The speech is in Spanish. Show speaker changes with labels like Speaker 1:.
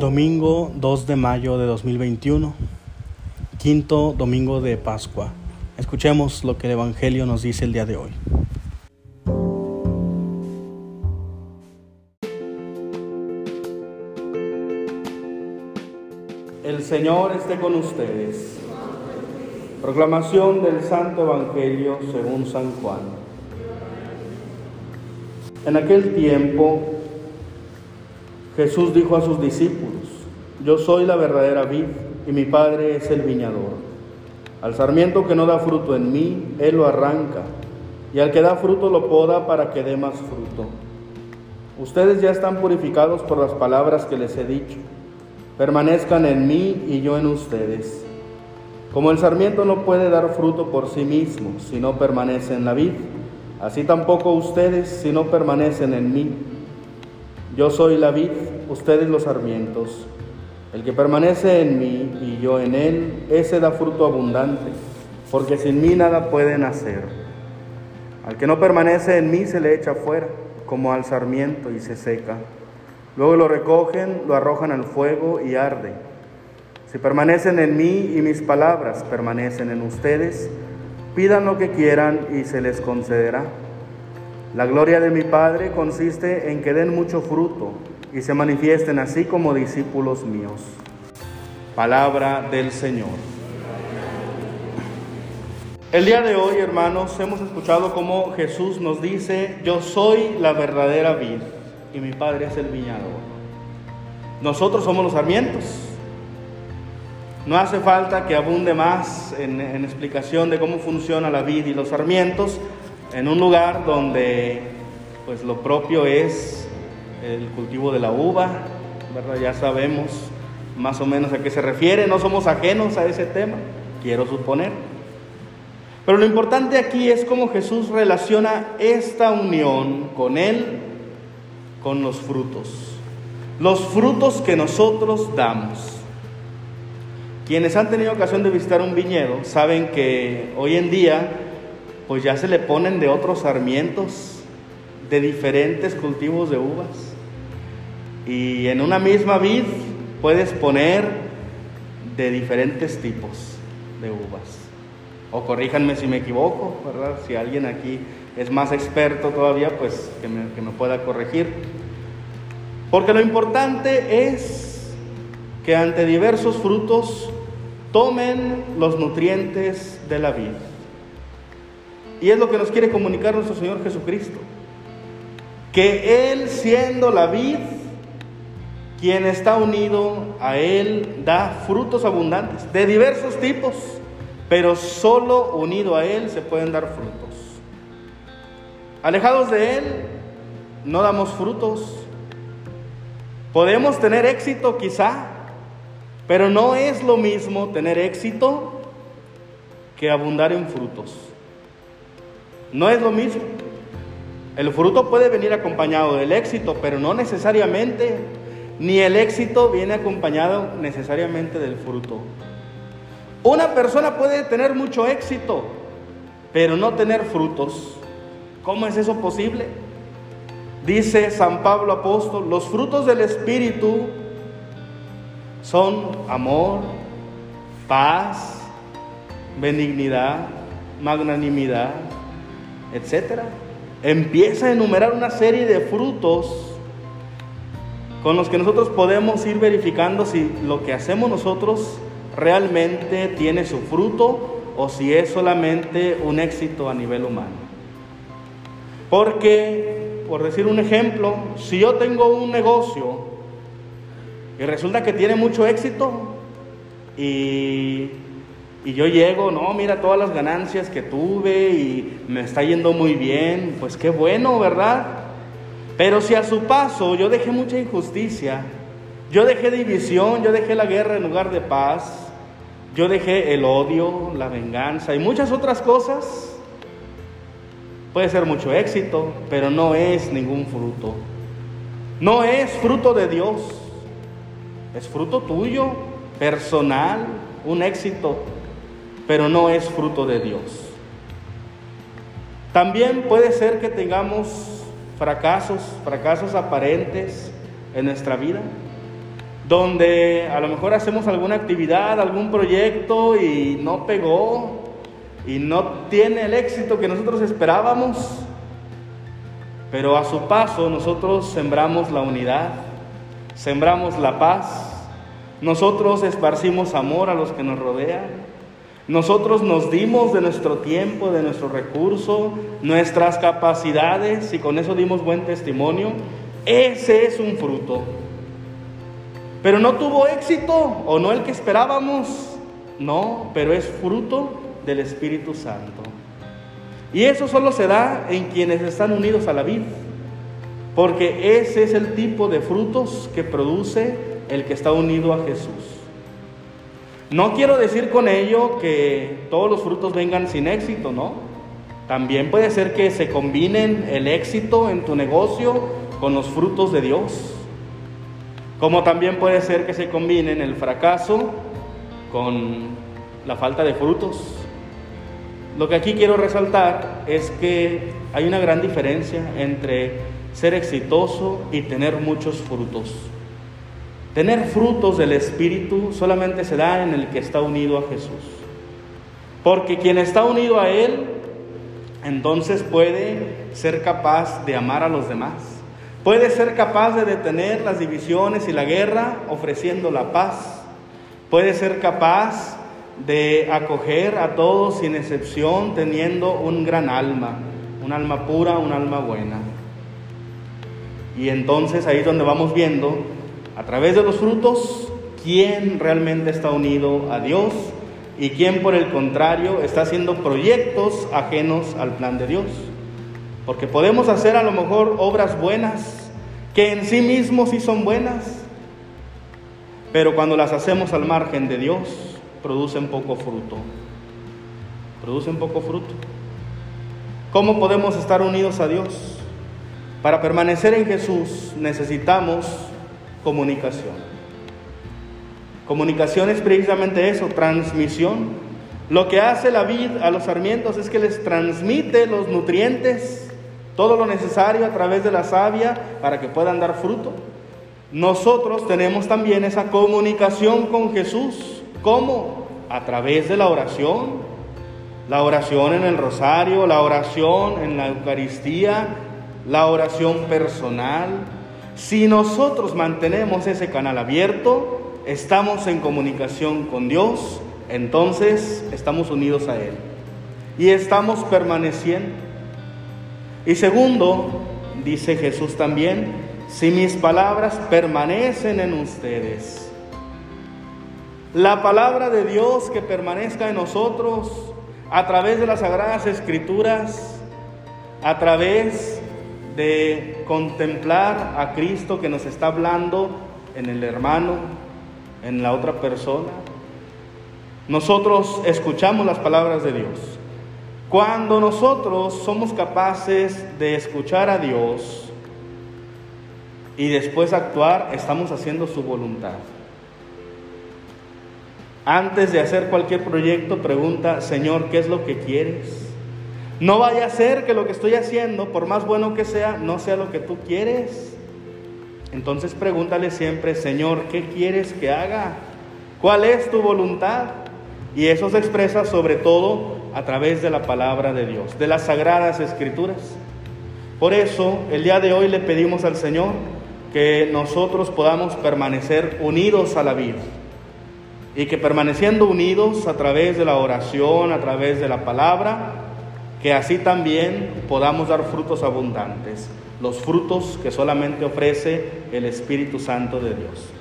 Speaker 1: Domingo 2 de mayo de 2021, quinto domingo de Pascua. Escuchemos lo que el Evangelio nos dice el día de hoy. El Señor esté con ustedes. Proclamación del Santo Evangelio según San Juan. En aquel tiempo Jesús dijo a sus discípulos, yo soy la verdadera vid y mi Padre es el viñador. Al sarmiento que no da fruto en mí, Él lo arranca, y al que da fruto lo poda para que dé más fruto. Ustedes ya están purificados por las palabras que les he dicho. Permanezcan en mí y yo en ustedes. Como el sarmiento no puede dar fruto por sí mismo si no permanece en la vid, así tampoco ustedes si no permanecen en mí. Yo soy la vid, ustedes los sarmientos. El que permanece en mí y yo en él, ese da fruto abundante, porque sin mí nada pueden hacer. Al que no permanece en mí se le echa fuera, como al sarmiento, y se seca. Luego lo recogen, lo arrojan al fuego y arde. Si permanecen en mí y mis palabras permanecen en ustedes, pidan lo que quieran y se les concederá. La gloria de mi Padre consiste en que den mucho fruto y se manifiesten así como discípulos míos. Palabra del Señor. El día de hoy, hermanos, hemos escuchado cómo Jesús nos dice, yo soy la verdadera vid y mi Padre es el viñador. Nosotros somos los sarmientos. No hace falta que abunde más en, en explicación de cómo funciona la vid y los sarmientos en un lugar donde pues lo propio es el cultivo de la uva, ¿verdad? Ya sabemos más o menos a qué se refiere, no somos ajenos a ese tema, quiero suponer. Pero lo importante aquí es cómo Jesús relaciona esta unión con Él, con los frutos, los frutos que nosotros damos. Quienes han tenido ocasión de visitar un viñedo saben que hoy en día pues ya se le ponen de otros sarmientos de diferentes cultivos de uvas. Y en una misma vid puedes poner de diferentes tipos de uvas. O corríjanme si me equivoco, ¿verdad? Si alguien aquí es más experto todavía, pues que me, que me pueda corregir. Porque lo importante es que ante diversos frutos tomen los nutrientes de la vida. Y es lo que nos quiere comunicar nuestro Señor Jesucristo. Que Él siendo la vid, quien está unido a Él da frutos abundantes, de diversos tipos, pero solo unido a Él se pueden dar frutos. Alejados de Él, no damos frutos. Podemos tener éxito quizá, pero no es lo mismo tener éxito que abundar en frutos. No es lo mismo. El fruto puede venir acompañado del éxito, pero no necesariamente ni el éxito viene acompañado necesariamente del fruto. Una persona puede tener mucho éxito, pero no tener frutos. ¿Cómo es eso posible? Dice San Pablo apóstol, los frutos del Espíritu son amor, paz, benignidad, magnanimidad, etc. Empieza a enumerar una serie de frutos con los que nosotros podemos ir verificando si lo que hacemos nosotros realmente tiene su fruto o si es solamente un éxito a nivel humano. Porque, por decir un ejemplo, si yo tengo un negocio y resulta que tiene mucho éxito y, y yo llego, no, mira todas las ganancias que tuve y me está yendo muy bien, pues qué bueno, ¿verdad? Pero si a su paso yo dejé mucha injusticia, yo dejé división, yo dejé la guerra en lugar de paz, yo dejé el odio, la venganza y muchas otras cosas, puede ser mucho éxito, pero no es ningún fruto. No es fruto de Dios, es fruto tuyo, personal, un éxito, pero no es fruto de Dios. También puede ser que tengamos fracasos, fracasos aparentes en nuestra vida. donde a lo mejor hacemos alguna actividad, algún proyecto y no pegó y no tiene el éxito que nosotros esperábamos, pero a su paso nosotros sembramos la unidad, sembramos la paz, nosotros esparcimos amor a los que nos rodean. Nosotros nos dimos de nuestro tiempo, de nuestro recurso, nuestras capacidades y con eso dimos buen testimonio. Ese es un fruto. Pero no tuvo éxito o no el que esperábamos. No, pero es fruto del Espíritu Santo. Y eso solo se da en quienes están unidos a la vida. Porque ese es el tipo de frutos que produce el que está unido a Jesús. No quiero decir con ello que todos los frutos vengan sin éxito, ¿no? También puede ser que se combinen el éxito en tu negocio con los frutos de Dios. Como también puede ser que se combinen el fracaso con la falta de frutos. Lo que aquí quiero resaltar es que hay una gran diferencia entre ser exitoso y tener muchos frutos. Tener frutos del Espíritu solamente se da en el que está unido a Jesús. Porque quien está unido a Él, entonces puede ser capaz de amar a los demás. Puede ser capaz de detener las divisiones y la guerra ofreciendo la paz. Puede ser capaz de acoger a todos sin excepción teniendo un gran alma, un alma pura, un alma buena. Y entonces ahí es donde vamos viendo a través de los frutos, quién realmente está unido a Dios y quién por el contrario está haciendo proyectos ajenos al plan de Dios. Porque podemos hacer a lo mejor obras buenas, que en sí mismos sí son buenas, pero cuando las hacemos al margen de Dios, producen poco fruto. Producen poco fruto. ¿Cómo podemos estar unidos a Dios? Para permanecer en Jesús necesitamos comunicación. Comunicación es precisamente eso, transmisión. Lo que hace la vid a los sarmientos es que les transmite los nutrientes, todo lo necesario a través de la savia para que puedan dar fruto. Nosotros tenemos también esa comunicación con Jesús. ¿Cómo? A través de la oración. La oración en el rosario, la oración en la Eucaristía, la oración personal, si nosotros mantenemos ese canal abierto, estamos en comunicación con Dios, entonces estamos unidos a Él y estamos permaneciendo. Y segundo, dice Jesús también, si mis palabras permanecen en ustedes, la palabra de Dios que permanezca en nosotros a través de las sagradas escrituras, a través de contemplar a Cristo que nos está hablando en el hermano, en la otra persona. Nosotros escuchamos las palabras de Dios. Cuando nosotros somos capaces de escuchar a Dios y después actuar, estamos haciendo su voluntad. Antes de hacer cualquier proyecto, pregunta, Señor, ¿qué es lo que quieres? No vaya a ser que lo que estoy haciendo, por más bueno que sea, no sea lo que tú quieres. Entonces pregúntale siempre, Señor, ¿qué quieres que haga? ¿Cuál es tu voluntad? Y eso se expresa sobre todo a través de la palabra de Dios, de las sagradas escrituras. Por eso, el día de hoy le pedimos al Señor que nosotros podamos permanecer unidos a la vida y que permaneciendo unidos a través de la oración, a través de la palabra, que así también podamos dar frutos abundantes, los frutos que solamente ofrece el Espíritu Santo de Dios.